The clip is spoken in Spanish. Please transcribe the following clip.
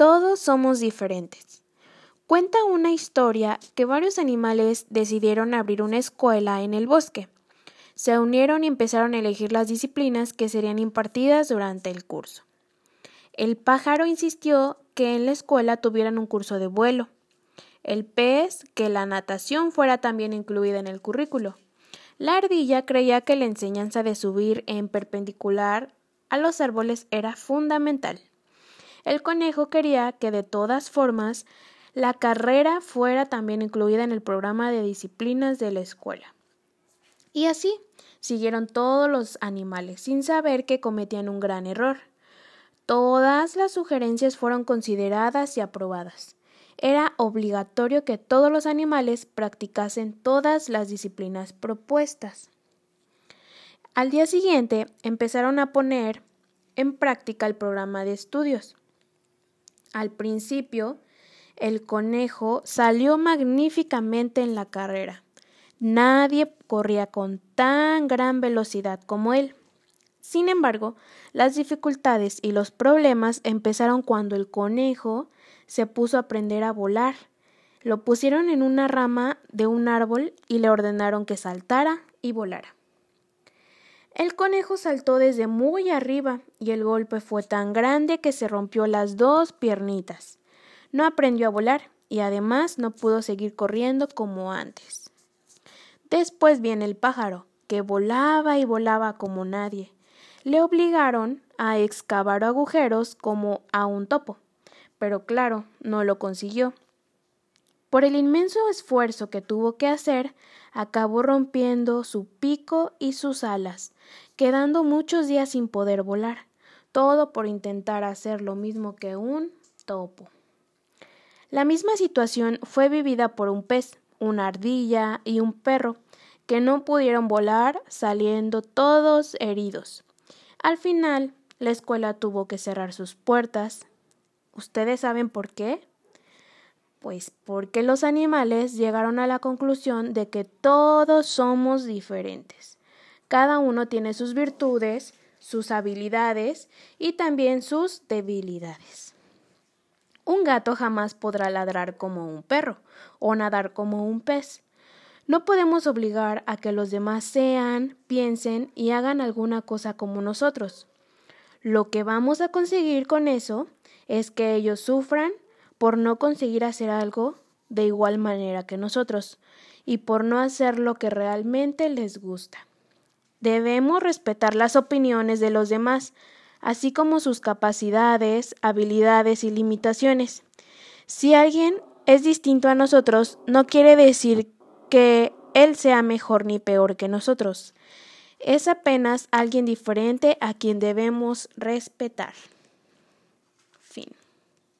Todos somos diferentes. Cuenta una historia que varios animales decidieron abrir una escuela en el bosque. Se unieron y empezaron a elegir las disciplinas que serían impartidas durante el curso. El pájaro insistió que en la escuela tuvieran un curso de vuelo. El pez que la natación fuera también incluida en el currículo. La ardilla creía que la enseñanza de subir en perpendicular a los árboles era fundamental. El conejo quería que de todas formas la carrera fuera también incluida en el programa de disciplinas de la escuela. Y así siguieron todos los animales, sin saber que cometían un gran error. Todas las sugerencias fueron consideradas y aprobadas era obligatorio que todos los animales practicasen todas las disciplinas propuestas. Al día siguiente empezaron a poner en práctica el programa de estudios. Al principio, el conejo salió magníficamente en la carrera. Nadie corría con tan gran velocidad como él. Sin embargo, las dificultades y los problemas empezaron cuando el conejo se puso a aprender a volar. Lo pusieron en una rama de un árbol y le ordenaron que saltara y volara. El conejo saltó desde muy arriba y el golpe fue tan grande que se rompió las dos piernitas. No aprendió a volar y además no pudo seguir corriendo como antes. Después viene el pájaro, que volaba y volaba como nadie. Le obligaron a excavar agujeros como a un topo pero claro, no lo consiguió. Por el inmenso esfuerzo que tuvo que hacer, acabó rompiendo su pico y sus alas, quedando muchos días sin poder volar, todo por intentar hacer lo mismo que un topo. La misma situación fue vivida por un pez, una ardilla y un perro, que no pudieron volar, saliendo todos heridos. Al final, la escuela tuvo que cerrar sus puertas, ¿Ustedes saben por qué? Pues porque los animales llegaron a la conclusión de que todos somos diferentes. Cada uno tiene sus virtudes, sus habilidades y también sus debilidades. Un gato jamás podrá ladrar como un perro o nadar como un pez. No podemos obligar a que los demás sean, piensen y hagan alguna cosa como nosotros. Lo que vamos a conseguir con eso es que ellos sufran por no conseguir hacer algo de igual manera que nosotros y por no hacer lo que realmente les gusta. Debemos respetar las opiniones de los demás, así como sus capacidades, habilidades y limitaciones. Si alguien es distinto a nosotros, no quiere decir que él sea mejor ni peor que nosotros. Es apenas alguien diferente a quien debemos respetar.